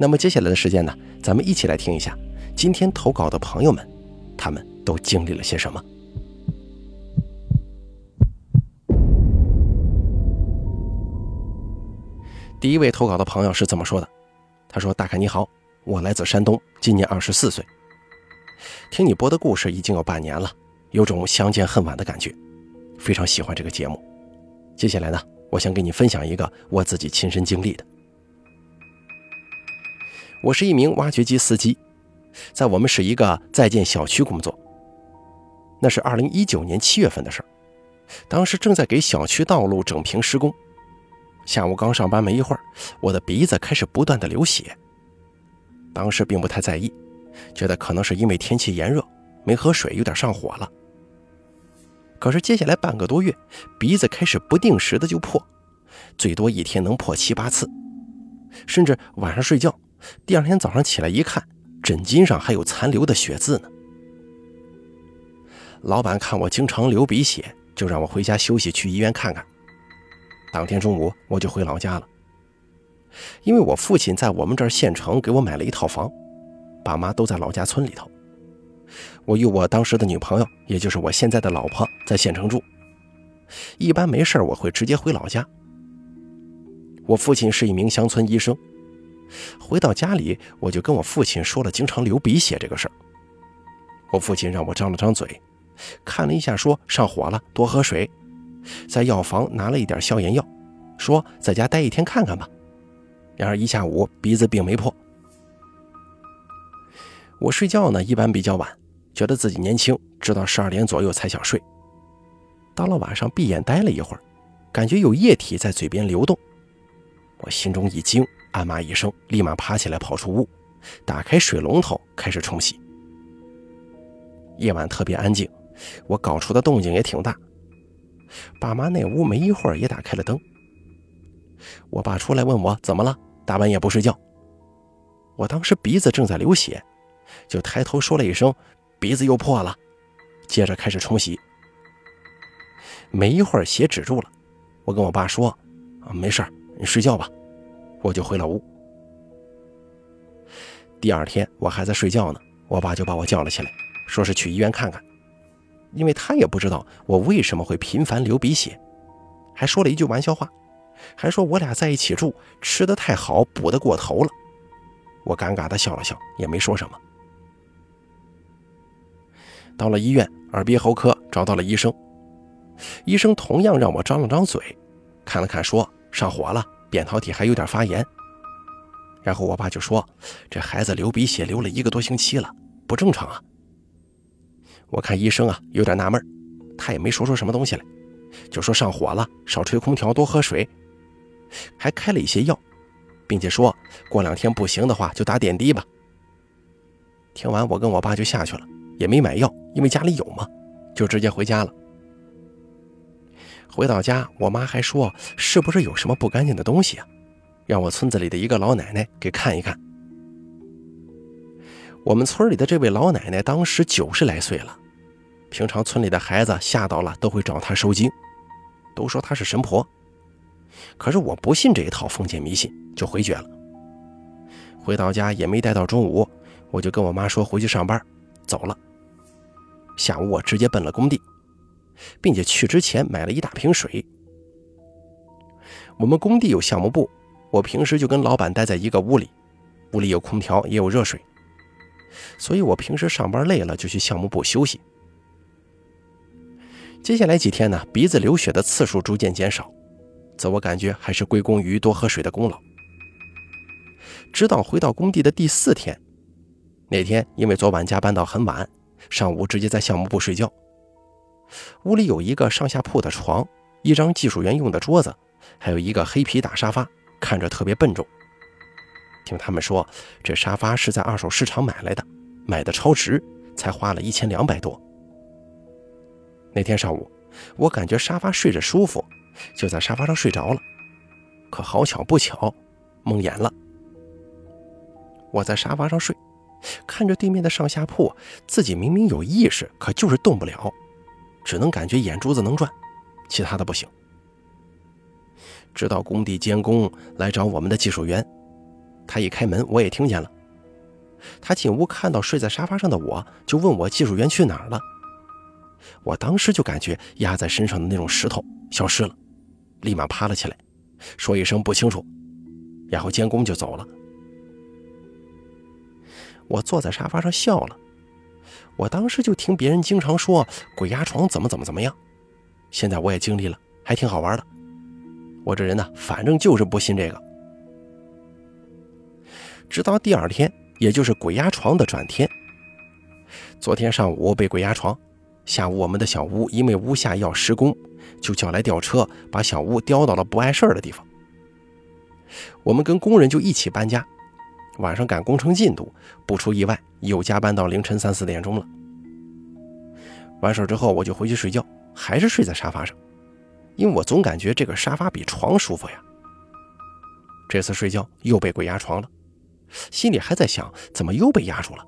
那么接下来的时间呢，咱们一起来听一下今天投稿的朋友们，他们都经历了些什么。第一位投稿的朋友是这么说的：“他说，大凯你好，我来自山东，今年二十四岁。听你播的故事已经有半年了，有种相见恨晚的感觉，非常喜欢这个节目。接下来呢，我想给你分享一个我自己亲身经历的。”我是一名挖掘机司机，在我们市一个在建小区工作。那是二零一九年七月份的事儿，当时正在给小区道路整平施工。下午刚上班没一会儿，我的鼻子开始不断的流血。当时并不太在意，觉得可能是因为天气炎热，没喝水，有点上火了。可是接下来半个多月，鼻子开始不定时的就破，最多一天能破七八次，甚至晚上睡觉。第二天早上起来一看，枕巾上还有残留的血渍呢。老板看我经常流鼻血，就让我回家休息，去医院看看。当天中午我就回老家了，因为我父亲在我们这儿县城给我买了一套房，爸妈都在老家村里头。我与我当时的女朋友，也就是我现在的老婆，在县城住。一般没事我会直接回老家。我父亲是一名乡村医生。回到家里，我就跟我父亲说了经常流鼻血这个事儿。我父亲让我张了张嘴，看了一下，说上火了，多喝水，在药房拿了一点消炎药，说在家待一天看看吧。然而一下午鼻子并没破。我睡觉呢，一般比较晚，觉得自己年轻，直到十二点左右才想睡。到了晚上，闭眼待了一会儿，感觉有液体在嘴边流动，我心中一惊。暗骂一声，立马爬起来跑出屋，打开水龙头开始冲洗。夜晚特别安静，我搞出的动静也挺大。爸妈那屋没一会儿也打开了灯。我爸出来问我怎么了，大半夜不睡觉。我当时鼻子正在流血，就抬头说了一声鼻子又破了，接着开始冲洗。没一会儿血止住了，我跟我爸说：“啊，没事你睡觉吧。”我就回了屋。第二天我还在睡觉呢，我爸就把我叫了起来，说是去医院看看，因为他也不知道我为什么会频繁流鼻血，还说了一句玩笑话，还说我俩在一起住，吃的太好，补的过头了。我尴尬的笑了笑，也没说什么。到了医院，耳鼻喉科找到了医生，医生同样让我张了张嘴，看了看，说上火了。扁桃体还有点发炎，然后我爸就说：“这孩子流鼻血流了一个多星期了，不正常啊。”我看医生啊有点纳闷，他也没说出什么东西来，就说上火了，少吹空调，多喝水，还开了一些药，并且说过两天不行的话就打点滴吧。听完，我跟我爸就下去了，也没买药，因为家里有嘛，就直接回家了。回到家，我妈还说是不是有什么不干净的东西啊？让我村子里的一个老奶奶给看一看。我们村里的这位老奶奶当时九十来岁了，平常村里的孩子吓到了都会找她收经，都说她是神婆。可是我不信这一套封建迷信，就回绝了。回到家也没待到中午，我就跟我妈说回去上班，走了。下午我直接奔了工地。并且去之前买了一大瓶水。我们工地有项目部，我平时就跟老板待在一个屋里，屋里有空调也有热水，所以我平时上班累了就去项目部休息。接下来几天呢，鼻子流血的次数逐渐减少，自我感觉还是归功于多喝水的功劳。直到回到工地的第四天，那天因为昨晚加班到很晚，上午直接在项目部睡觉。屋里有一个上下铺的床，一张技术员用的桌子，还有一个黑皮大沙发，看着特别笨重。听他们说，这沙发是在二手市场买来的，买的超值，才花了一千两百多。那天上午，我感觉沙发睡着舒服，就在沙发上睡着了。可好巧不巧，梦魇了。我在沙发上睡，看着对面的上下铺，自己明明有意识，可就是动不了，只能感觉眼珠子能转，其他的不行。直到工地监工来找我们的技术员。他一开门，我也听见了。他进屋看到睡在沙发上的我，就问我技术员去哪儿了。我当时就感觉压在身上的那种石头消失了，立马趴了起来，说一声不清楚，然后监工就走了。我坐在沙发上笑了。我当时就听别人经常说鬼压床怎么怎么怎么样，现在我也经历了，还挺好玩的。我这人呢，反正就是不信这个。直到第二天，也就是鬼压床的转天。昨天上午被鬼压床，下午我们的小屋因为屋下要施工，就叫来吊车把小屋吊到了不碍事儿的地方。我们跟工人就一起搬家，晚上赶工程进度，不出意外又加班到凌晨三四点钟了。完事之后我就回去睡觉，还是睡在沙发上，因为我总感觉这个沙发比床舒服呀。这次睡觉又被鬼压床了。心里还在想，怎么又被压住了？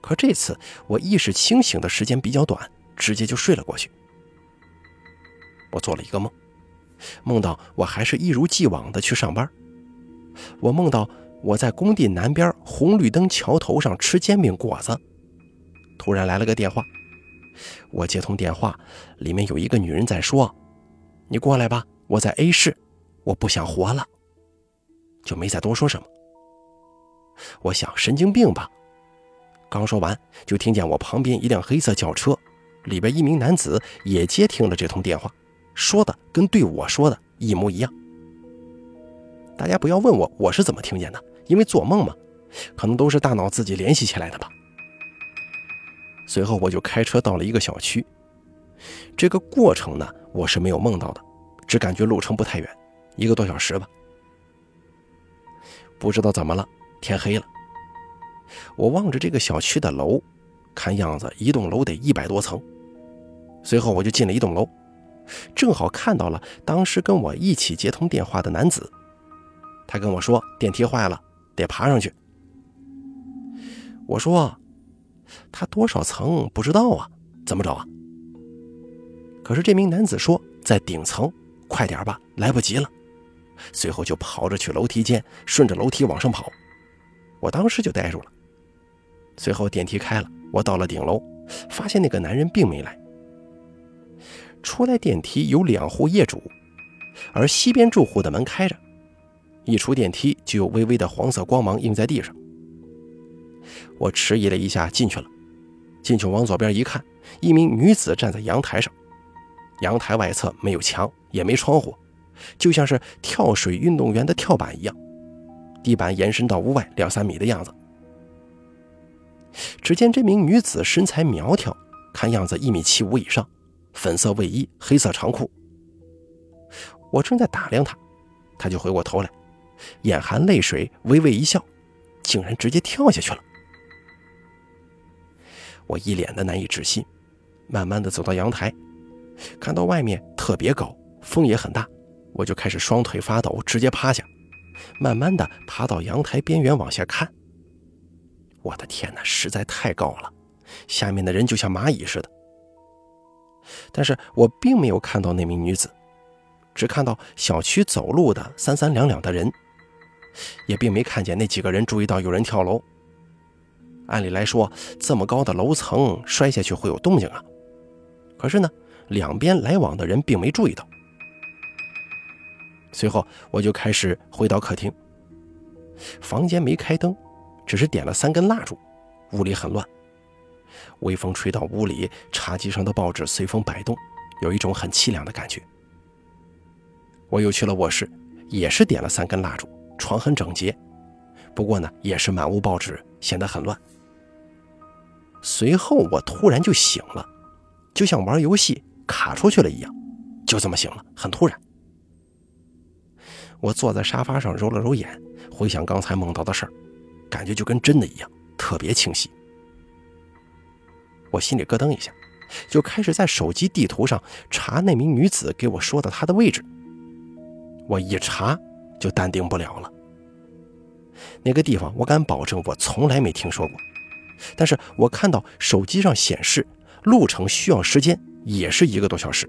可这次我意识清醒的时间比较短，直接就睡了过去。我做了一个梦，梦到我还是一如既往的去上班。我梦到我在工地南边红绿灯桥头上吃煎饼果子，突然来了个电话。我接通电话，里面有一个女人在说：“你过来吧，我在 A 市，我不想活了。”就没再多说什么。我想神经病吧。刚说完，就听见我旁边一辆黑色轿车，里边一名男子也接听了这通电话，说的跟对我说的一模一样。大家不要问我我是怎么听见的，因为做梦嘛，可能都是大脑自己联系起来的吧。随后我就开车到了一个小区，这个过程呢，我是没有梦到的，只感觉路程不太远，一个多小时吧。不知道怎么了。天黑了，我望着这个小区的楼，看样子一栋楼得一百多层。随后我就进了一栋楼，正好看到了当时跟我一起接通电话的男子。他跟我说电梯坏了，得爬上去。我说他多少层不知道啊，怎么找啊？可是这名男子说在顶层，快点吧，来不及了。随后就跑着去楼梯间，顺着楼梯往上跑。我当时就呆住了。随后电梯开了，我到了顶楼，发现那个男人并没来。出来电梯有两户业主，而西边住户的门开着，一出电梯就有微微的黄色光芒映在地上。我迟疑了一下，进去了。进去往左边一看，一名女子站在阳台上，阳台外侧没有墙，也没窗户，就像是跳水运动员的跳板一样。地板延伸到屋外两三米的样子。只见这名女子身材苗条，看样子一米七五以上，粉色卫衣，黑色长裤。我正在打量她，她就回过头来，眼含泪水，微微一笑，竟然直接跳下去了。我一脸的难以置信，慢慢的走到阳台，看到外面特别高，风也很大，我就开始双腿发抖，直接趴下。慢慢的爬到阳台边缘往下看，我的天哪，实在太高了，下面的人就像蚂蚁似的。但是我并没有看到那名女子，只看到小区走路的三三两两的人，也并没看见那几个人注意到有人跳楼。按理来说，这么高的楼层摔下去会有动静啊，可是呢，两边来往的人并没注意到。随后我就开始回到客厅。房间没开灯，只是点了三根蜡烛，屋里很乱。微风吹到屋里，茶几上的报纸随风摆动，有一种很凄凉的感觉。我又去了卧室，也是点了三根蜡烛，床很整洁，不过呢，也是满屋报纸，显得很乱。随后我突然就醒了，就像玩游戏卡出去了一样，就这么醒了，很突然。我坐在沙发上揉了揉眼，回想刚才梦到的事儿，感觉就跟真的一样，特别清晰。我心里咯噔一下，就开始在手机地图上查那名女子给我说的她的位置。我一查就淡定不了了。那个地方我敢保证我从来没听说过，但是我看到手机上显示路程需要时间也是一个多小时。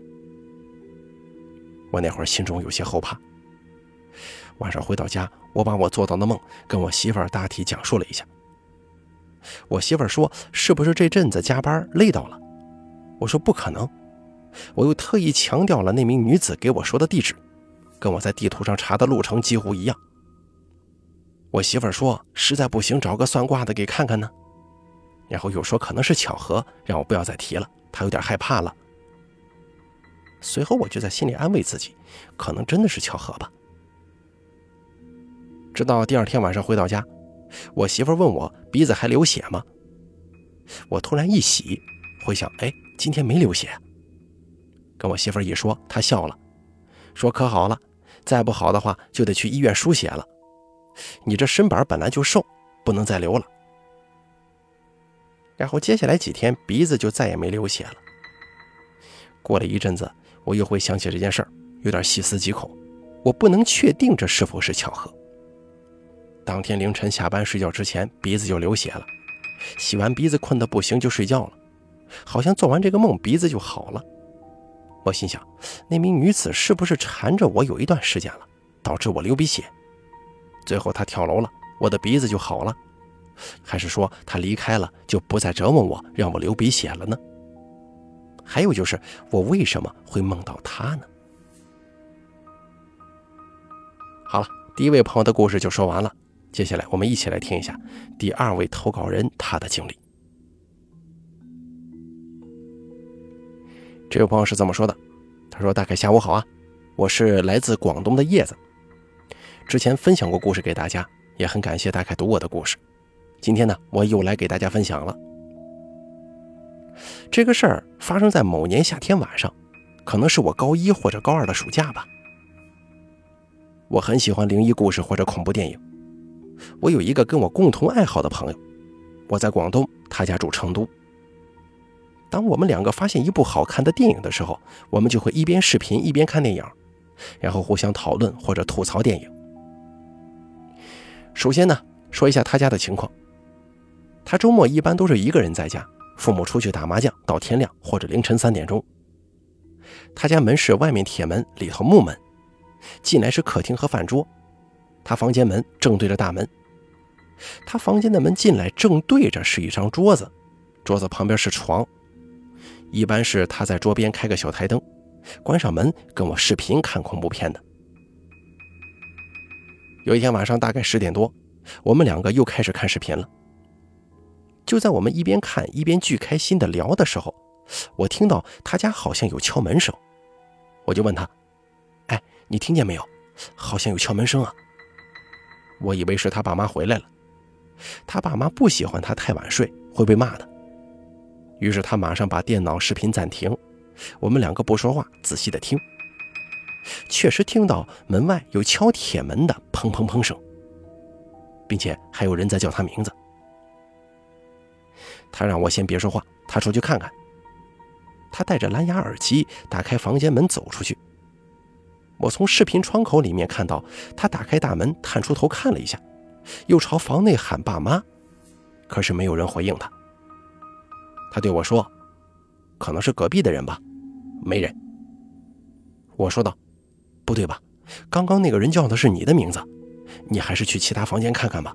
我那会儿心中有些后怕。晚上回到家，我把我做到的梦跟我媳妇儿大体讲述了一下。我媳妇儿说：“是不是这阵子加班累到了？”我说：“不可能。”我又特意强调了那名女子给我说的地址，跟我在地图上查的路程几乎一样。我媳妇儿说：“实在不行，找个算卦的给看看呢。”然后又说可能是巧合，让我不要再提了。她有点害怕了。随后我就在心里安慰自己，可能真的是巧合吧。直到第二天晚上回到家。我媳妇问我鼻子还流血吗？我突然一喜，回想，哎，今天没流血。跟我媳妇一说，她笑了，说可好了，再不好的话就得去医院输血了。你这身板本来就瘦，不能再流了。然后接下来几天鼻子就再也没流血了。过了一阵子，我又会想起这件事儿，有点细思极恐。我不能确定这是否是巧合。当天凌晨下班睡觉之前，鼻子就流血了。洗完鼻子困得不行，就睡觉了。好像做完这个梦，鼻子就好了。我心想，那名女子是不是缠着我有一段时间了，导致我流鼻血？最后她跳楼了，我的鼻子就好了？还是说她离开了，就不再折磨我，让我流鼻血了呢？还有就是，我为什么会梦到她呢？好了，第一位朋友的故事就说完了。接下来，我们一起来听一下第二位投稿人他的经历。这位朋友是这么说的：“他说，大概下午好啊，我是来自广东的叶子，之前分享过故事给大家，也很感谢大概读我的故事。今天呢，我又来给大家分享了。这个事儿发生在某年夏天晚上，可能是我高一或者高二的暑假吧。我很喜欢灵异故事或者恐怖电影。”我有一个跟我共同爱好的朋友，我在广东，他家住成都。当我们两个发现一部好看的电影的时候，我们就会一边视频一边看电影，然后互相讨论或者吐槽电影。首先呢，说一下他家的情况。他周末一般都是一个人在家，父母出去打麻将到天亮或者凌晨三点钟。他家门是外面铁门，里头木门，进来是客厅和饭桌。他房间门正对着大门，他房间的门进来正对着是一张桌子，桌子旁边是床，一般是他在桌边开个小台灯，关上门跟我视频看恐怖片的。有一天晚上大概十点多，我们两个又开始看视频了。就在我们一边看一边巨开心的聊的时候，我听到他家好像有敲门声，我就问他：“哎，你听见没有？好像有敲门声啊。”我以为是他爸妈回来了，他爸妈不喜欢他太晚睡，会被骂的。于是他马上把电脑视频暂停，我们两个不说话，仔细的听。确实听到门外有敲铁门的砰砰砰声，并且还有人在叫他名字。他让我先别说话，他出去看看。他戴着蓝牙耳机，打开房间门走出去。我从视频窗口里面看到，他打开大门，探出头看了一下，又朝房内喊爸妈，可是没有人回应他。他对我说：“可能是隔壁的人吧。”没人。我说道：“不对吧？刚刚那个人叫的是你的名字，你还是去其他房间看看吧。”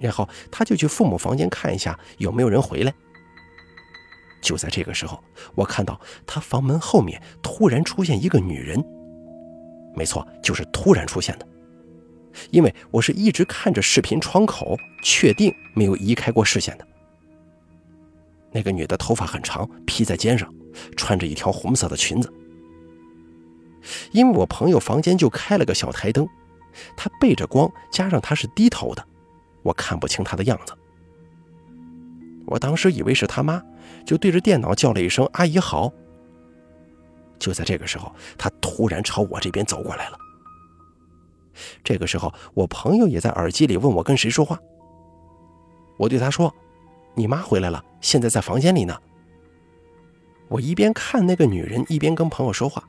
然后他就去父母房间看一下有没有人回来。就在这个时候，我看到他房门后面突然出现一个女人。没错，就是突然出现的。因为我是一直看着视频窗口，确定没有移开过视线的。那个女的头发很长，披在肩上，穿着一条红色的裙子。因为我朋友房间就开了个小台灯，她背着光，加上她是低头的，我看不清她的样子。我当时以为是他妈。就对着电脑叫了一声“阿姨好”。就在这个时候，他突然朝我这边走过来了。这个时候，我朋友也在耳机里问我跟谁说话。我对他说：“你妈回来了，现在在房间里呢。”我一边看那个女人，一边跟朋友说话。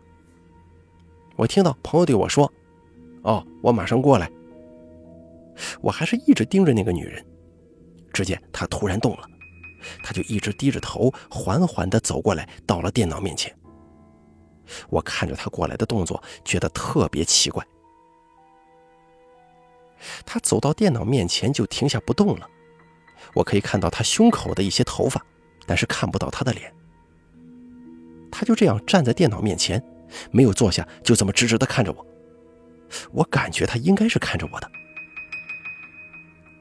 我听到朋友对我说：“哦，我马上过来。”我还是一直盯着那个女人，只见她突然动了，她就一直低着头，缓缓地走过来，到了电脑面前。我看着她过来的动作，觉得特别奇怪。她走到电脑面前就停下不动了，我可以看到他胸口的一些头发，但是看不到他的脸。他就这样站在电脑面前，没有坐下，就这么直直地看着我。我感觉他应该是看着我的。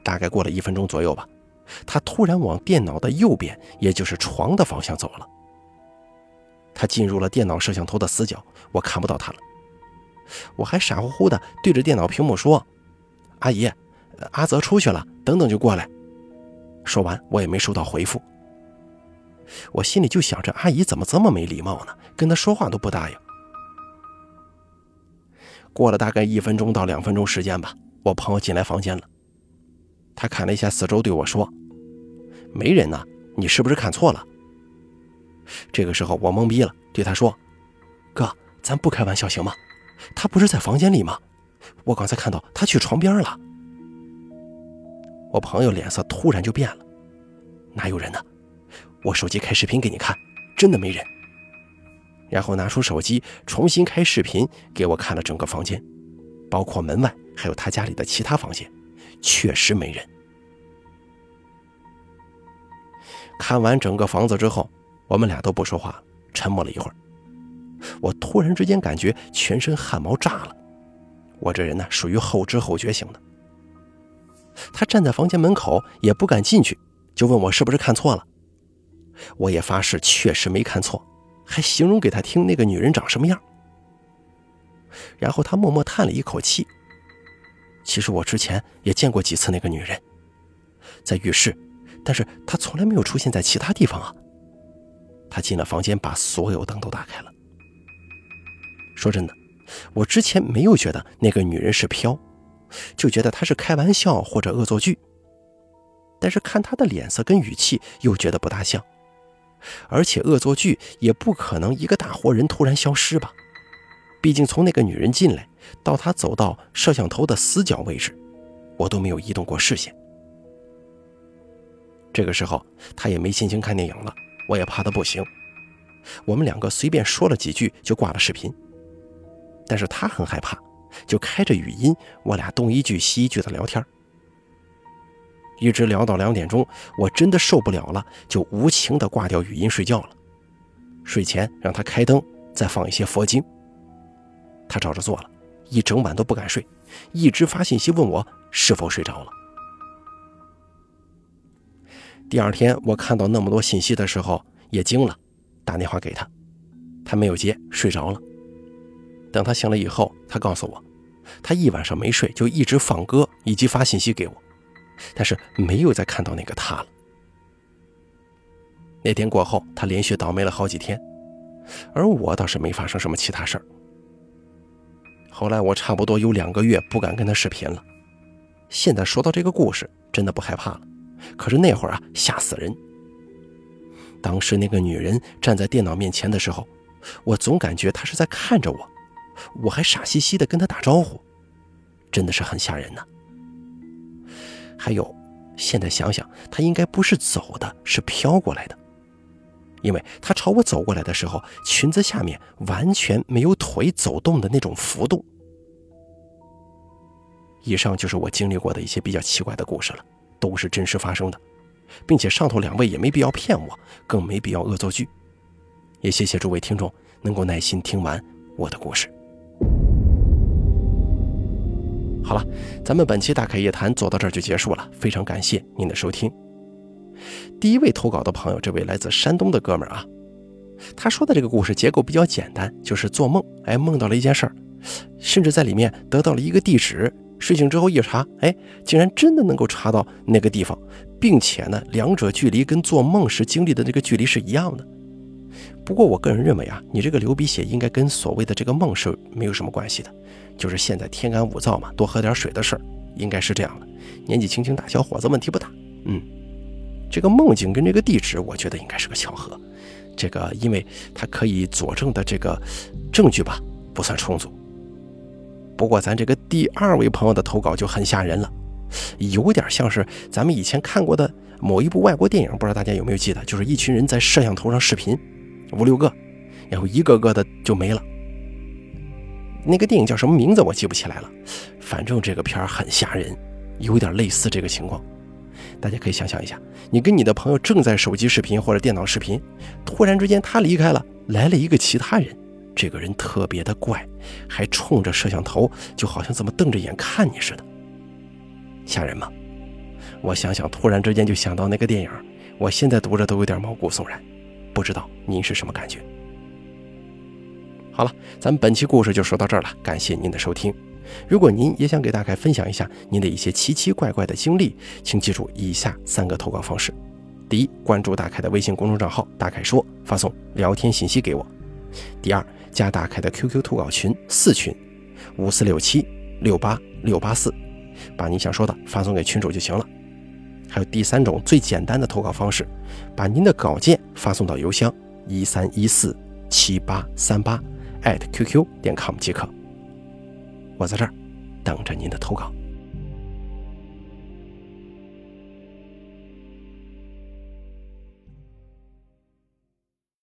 大概过了一分钟左右吧，他突然往电脑的右边，也就是床的方向走了。他进入了电脑摄像头的死角，我看不到他了。我还傻乎乎的对着电脑屏幕说。阿姨，阿泽出去了，等等就过来。说完，我也没收到回复。我心里就想着，阿姨怎么这么没礼貌呢？跟她说话都不答应。过了大概一分钟到两分钟时间吧，我朋友进来房间了。他看了一下四周，对我说：“没人呢，你是不是看错了？”这个时候我懵逼了，对他说：“哥，咱不开玩笑行吗？他不是在房间里吗？”我刚才看到他去床边了。我朋友脸色突然就变了，哪有人呢？我手机开视频给你看，真的没人。然后拿出手机重新开视频给我看了整个房间，包括门外还有他家里的其他房间，确实没人。看完整个房子之后，我们俩都不说话，沉默了一会儿。我突然之间感觉全身汗毛炸了。我这人呢，属于后知后觉型的。他站在房间门口，也不敢进去，就问我是不是看错了。我也发誓确实没看错，还形容给他听那个女人长什么样。然后他默默叹了一口气。其实我之前也见过几次那个女人，在浴室，但是她从来没有出现在其他地方啊。他进了房间，把所有灯都打开了。说真的。我之前没有觉得那个女人是飘，就觉得他是开玩笑或者恶作剧。但是看他的脸色跟语气，又觉得不大像。而且恶作剧也不可能一个大活人突然消失吧？毕竟从那个女人进来到她走到摄像头的死角位置，我都没有移动过视线。这个时候她也没心情看电影了，我也怕的不行。我们两个随便说了几句就挂了视频。但是他很害怕，就开着语音，我俩东一句西一句的聊天，一直聊到两点钟，我真的受不了了，就无情的挂掉语音睡觉了。睡前让他开灯，再放一些佛经。他照着做了，一整晚都不敢睡，一直发信息问我是否睡着了。第二天我看到那么多信息的时候也惊了，打电话给他，他没有接，睡着了。等他醒了以后，他告诉我，他一晚上没睡，就一直放歌以及发信息给我，但是没有再看到那个他了。那天过后，他连续倒霉了好几天，而我倒是没发生什么其他事儿。后来我差不多有两个月不敢跟他视频了，现在说到这个故事，真的不害怕了。可是那会儿啊，吓死人。当时那个女人站在电脑面前的时候，我总感觉她是在看着我。我还傻兮兮的跟他打招呼，真的是很吓人呢。还有，现在想想，他应该不是走的，是飘过来的，因为他朝我走过来的时候，裙子下面完全没有腿走动的那种幅度。以上就是我经历过的一些比较奇怪的故事了，都是真实发生的，并且上头两位也没必要骗我，更没必要恶作剧。也谢谢诸位听众能够耐心听完我的故事。好了，咱们本期大开夜谈做到这儿就结束了，非常感谢您的收听。第一位投稿的朋友，这位来自山东的哥们儿啊，他说的这个故事结构比较简单，就是做梦，哎，梦到了一件事儿，甚至在里面得到了一个地址，睡醒之后一查，哎，竟然真的能够查到那个地方，并且呢，两者距离跟做梦时经历的那个距离是一样的。不过我个人认为啊，你这个流鼻血应该跟所谓的这个梦是没有什么关系的，就是现在天干物燥嘛，多喝点水的事儿，应该是这样的。年纪轻轻大小伙子问题不大。嗯，这个梦境跟这个地址，我觉得应该是个巧合。这个因为它可以佐证的这个证据吧，不算充足。不过咱这个第二位朋友的投稿就很吓人了，有点像是咱们以前看过的某一部外国电影，不知道大家有没有记得，就是一群人在摄像头上视频。五六个，然后一个个的就没了。那个电影叫什么名字我记不起来了，反正这个片很吓人，有点类似这个情况。大家可以想象一下，你跟你的朋友正在手机视频或者电脑视频，突然之间他离开了，来了一个其他人，这个人特别的怪，还冲着摄像头，就好像怎么瞪着眼看你似的，吓人吗？我想想，突然之间就想到那个电影，我现在读着都有点毛骨悚然。不知道您是什么感觉？好了，咱们本期故事就说到这儿了，感谢您的收听。如果您也想给大概分享一下您的一些奇奇怪怪的经历，请记住以下三个投稿方式：第一，关注大凯的微信公众账号“大凯说”，发送聊天信息给我；第二，加大凯的 QQ 投稿群四群五四六七六八六八四，把你想说的发送给群主就行了。还有第三种最简单的投稿方式，把您的稿件发送到邮箱一三一四七八三八 @QQ 点 com 即可。我在这儿等着您的投稿。